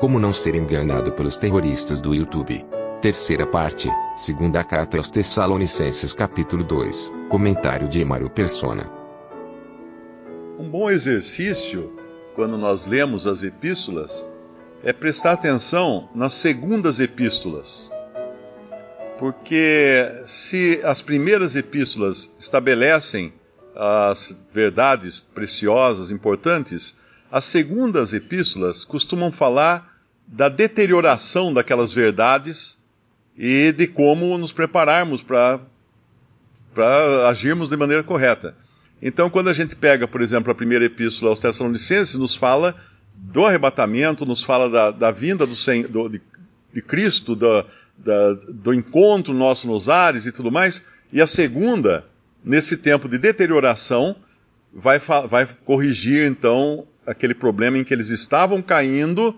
Como não ser enganado pelos terroristas do YouTube. Terceira parte, segunda carta aos Tessalonicenses capítulo 2, comentário de Emaro Persona. Um bom exercício, quando nós lemos as epístolas, é prestar atenção nas segundas epístolas. Porque se as primeiras epístolas estabelecem as verdades preciosas, importantes, as segundas epístolas costumam falar da deterioração daquelas verdades e de como nos prepararmos para agirmos de maneira correta. Então, quando a gente pega, por exemplo, a primeira epístola aos Tessalonicenses, nos fala do arrebatamento, nos fala da, da vinda do, do, de, de, Cristo, do, da, do encontro nosso nos ares e tudo mais. E a segunda, nesse tempo de deterioração, vai, vai corrigir então aquele problema em que eles estavam caindo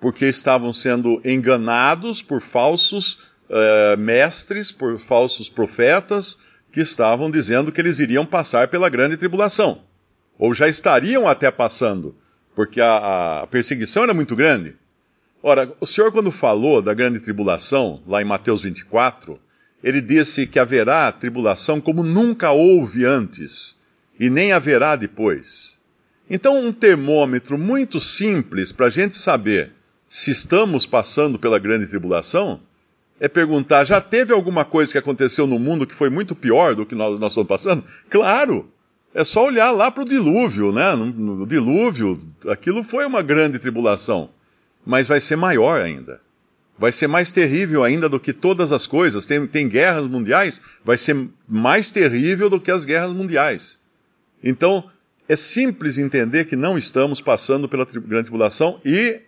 porque estavam sendo enganados por falsos uh, mestres, por falsos profetas, que estavam dizendo que eles iriam passar pela grande tribulação. Ou já estariam até passando, porque a, a perseguição era muito grande. Ora, o Senhor, quando falou da grande tribulação, lá em Mateus 24, ele disse que haverá tribulação como nunca houve antes, e nem haverá depois. Então, um termômetro muito simples para a gente saber se estamos passando pela grande tribulação, é perguntar: já teve alguma coisa que aconteceu no mundo que foi muito pior do que nós, nós estamos passando? Claro! É só olhar lá para o dilúvio, né? No, dilúvio, aquilo foi uma grande tribulação. Mas vai ser maior ainda. Vai ser mais terrível ainda do que todas as coisas. Tem, tem guerras mundiais, vai ser mais terrível do que as guerras mundiais. Então, é simples entender que não estamos passando pela grande tribulação e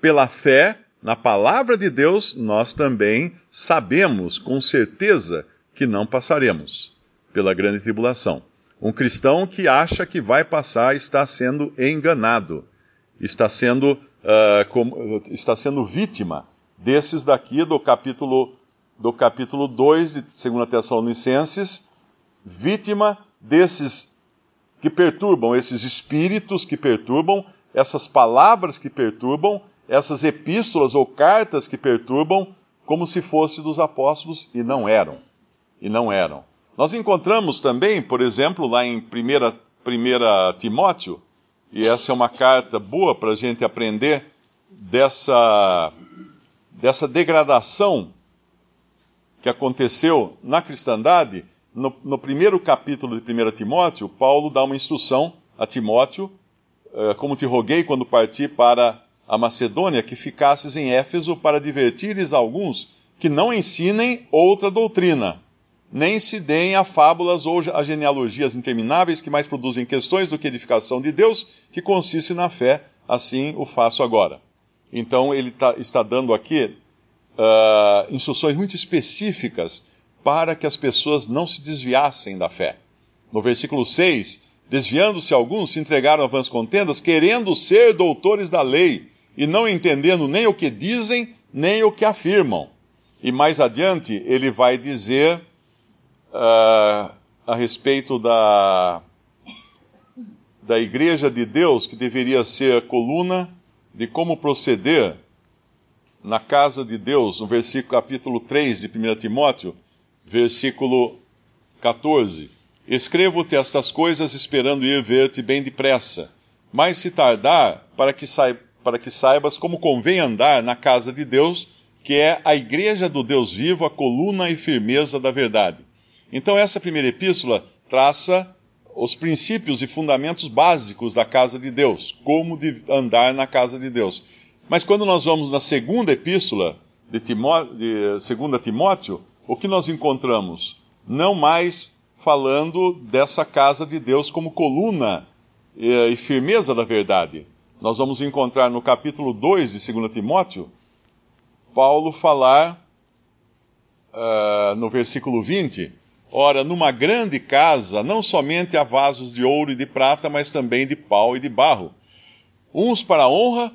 pela fé na palavra de Deus, nós também sabemos com certeza que não passaremos pela grande tribulação. Um cristão que acha que vai passar está sendo enganado, está sendo, uh, está sendo vítima desses daqui do capítulo, do capítulo 2 de 2 Tessalonicenses, vítima desses que perturbam, esses espíritos que perturbam, essas palavras que perturbam, essas epístolas ou cartas que perturbam como se fosse dos apóstolos e não eram. E não eram. Nós encontramos também, por exemplo, lá em 1 Timóteo, e essa é uma carta boa para a gente aprender dessa, dessa degradação que aconteceu na cristandade. No, no primeiro capítulo de 1 Timóteo, Paulo dá uma instrução a Timóteo, eh, como te roguei quando parti para a Macedônia que ficasses em Éfeso para divertires alguns que não ensinem outra doutrina, nem se deem a fábulas ou a genealogias intermináveis que mais produzem questões do que edificação de Deus, que consiste na fé, assim o faço agora. Então ele tá, está dando aqui uh, instruções muito específicas para que as pessoas não se desviassem da fé. No versículo 6, desviando-se alguns, se entregaram a vãs contendas, querendo ser doutores da lei, e não entendendo nem o que dizem, nem o que afirmam. E mais adiante ele vai dizer uh, a respeito da, da igreja de Deus, que deveria ser a coluna de como proceder na casa de Deus, no versículo capítulo 3 de 1 Timóteo, versículo 14. Escrevo-te estas coisas esperando ir ver-te bem depressa, mas se tardar, para que para que saibas como convém andar na casa de Deus, que é a igreja do Deus vivo, a coluna e firmeza da verdade. Então, essa primeira epístola traça os princípios e fundamentos básicos da casa de Deus, como de andar na casa de Deus. Mas quando nós vamos na segunda epístola de, Timó de 2 Timóteo, o que nós encontramos? Não mais falando dessa casa de Deus como coluna e firmeza da verdade. Nós vamos encontrar no capítulo 2 de 2 Timóteo, Paulo falar uh, no versículo 20: Ora, numa grande casa não somente há vasos de ouro e de prata, mas também de pau e de barro, uns para honra,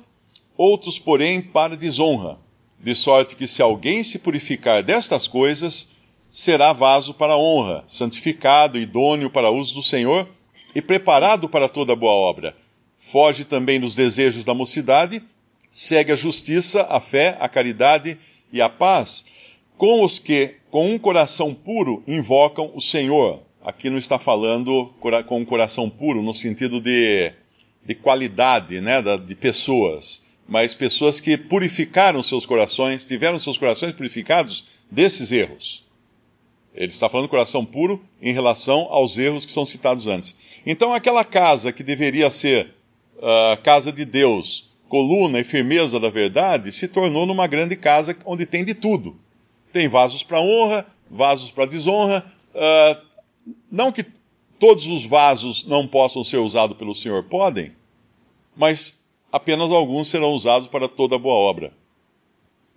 outros, porém, para desonra. De sorte que se alguém se purificar destas coisas, será vaso para honra, santificado, idôneo para uso do Senhor e preparado para toda boa obra foge também dos desejos da mocidade, segue a justiça, a fé, a caridade e a paz, com os que, com um coração puro, invocam o Senhor. Aqui não está falando com um coração puro no sentido de, de qualidade, né, de pessoas, mas pessoas que purificaram seus corações, tiveram seus corações purificados desses erros. Ele está falando coração puro em relação aos erros que são citados antes. Então, aquela casa que deveria ser uh, casa de Deus, coluna e firmeza da verdade, se tornou numa grande casa onde tem de tudo. Tem vasos para honra, vasos para desonra. Uh, não que todos os vasos não possam ser usados pelo Senhor, podem, mas apenas alguns serão usados para toda boa obra.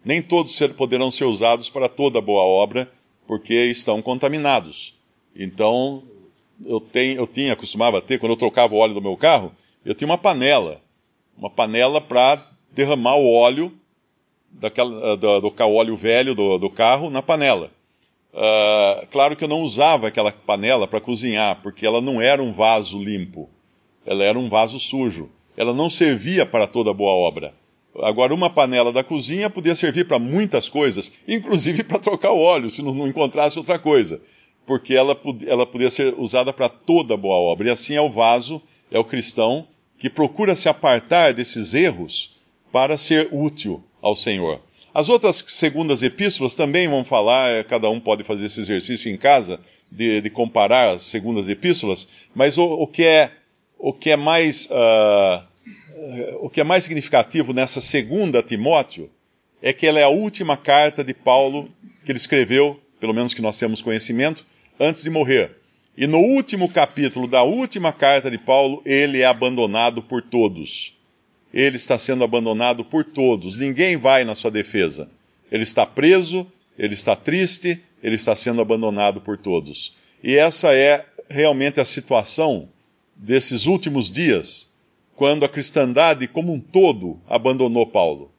Nem todos poderão ser usados para toda boa obra, porque estão contaminados. Então, eu, tenho, eu tinha, costumava ter, quando eu trocava o óleo do meu carro, eu tinha uma panela, uma panela para derramar o óleo daquela, do, do, óleo velho do, do carro na panela. Uh, claro que eu não usava aquela panela para cozinhar, porque ela não era um vaso limpo, ela era um vaso sujo. Ela não servia para toda boa obra. Agora, uma panela da cozinha podia servir para muitas coisas, inclusive para trocar o óleo, se não, encontrasse outra coisa, porque ela, ela podia ser usada para toda boa obra. E assim é o vaso é o cristão que procura se apartar desses erros para ser útil ao Senhor. As outras segundas epístolas também vão falar, é, cada um pode fazer esse exercício em casa, de, de comparar as segundas epístolas, mas o, o, que, é, o, que, é mais, uh, o que é mais significativo nessa segunda Timóteo é que ela é a última carta de Paulo que ele escreveu, pelo menos que nós temos conhecimento, antes de morrer. E no último capítulo da última carta de Paulo, ele é abandonado por todos. Ele está sendo abandonado por todos. Ninguém vai na sua defesa. Ele está preso, ele está triste, ele está sendo abandonado por todos. E essa é realmente a situação desses últimos dias, quando a cristandade como um todo abandonou Paulo.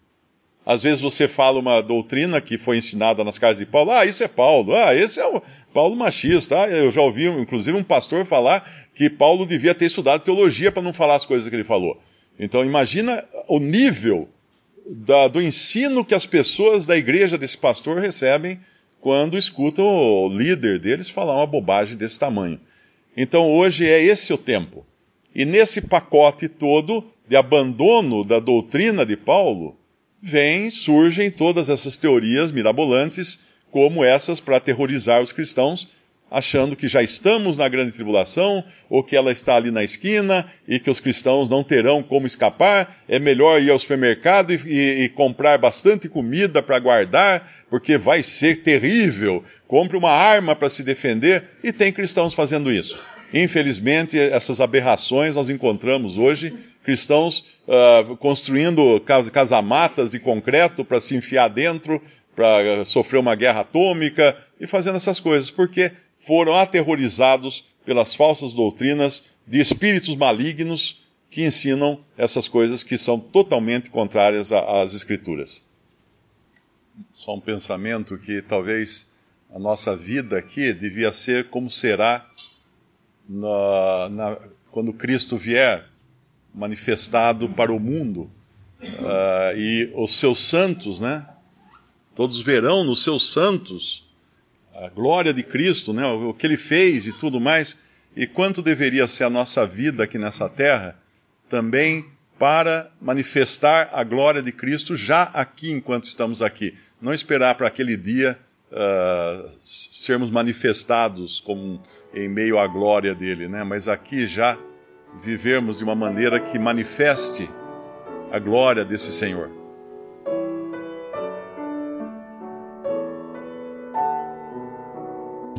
Às vezes você fala uma doutrina que foi ensinada nas casas de Paulo, ah, isso é Paulo, ah, esse é o Paulo machista. Ah, eu já ouvi, inclusive, um pastor falar que Paulo devia ter estudado teologia para não falar as coisas que ele falou. Então, imagina o nível da, do ensino que as pessoas da igreja desse pastor recebem quando escutam o líder deles falar uma bobagem desse tamanho. Então, hoje é esse o tempo. E nesse pacote todo de abandono da doutrina de Paulo, vem, surgem todas essas teorias mirabolantes, como essas para aterrorizar os cristãos, achando que já estamos na grande tribulação, ou que ela está ali na esquina, e que os cristãos não terão como escapar, é melhor ir ao supermercado e, e, e comprar bastante comida para guardar, porque vai ser terrível. Compre uma arma para se defender, e tem cristãos fazendo isso. Infelizmente, essas aberrações nós encontramos hoje cristãos uh, construindo cas casamatas de concreto para se enfiar dentro, para sofrer uma guerra atômica e fazendo essas coisas, porque foram aterrorizados pelas falsas doutrinas de espíritos malignos que ensinam essas coisas que são totalmente contrárias às Escrituras. Só um pensamento que talvez a nossa vida aqui devia ser como será na, na, quando Cristo vier manifestado para o mundo. Uh, e os seus santos, né? Todos verão nos seus santos a glória de Cristo, né? O que ele fez e tudo mais. E quanto deveria ser a nossa vida aqui nessa terra também para manifestar a glória de Cristo já aqui enquanto estamos aqui. Não esperar para aquele dia uh, sermos manifestados como em meio à glória dele, né? Mas aqui já vivermos de uma maneira que manifeste a glória desse Senhor.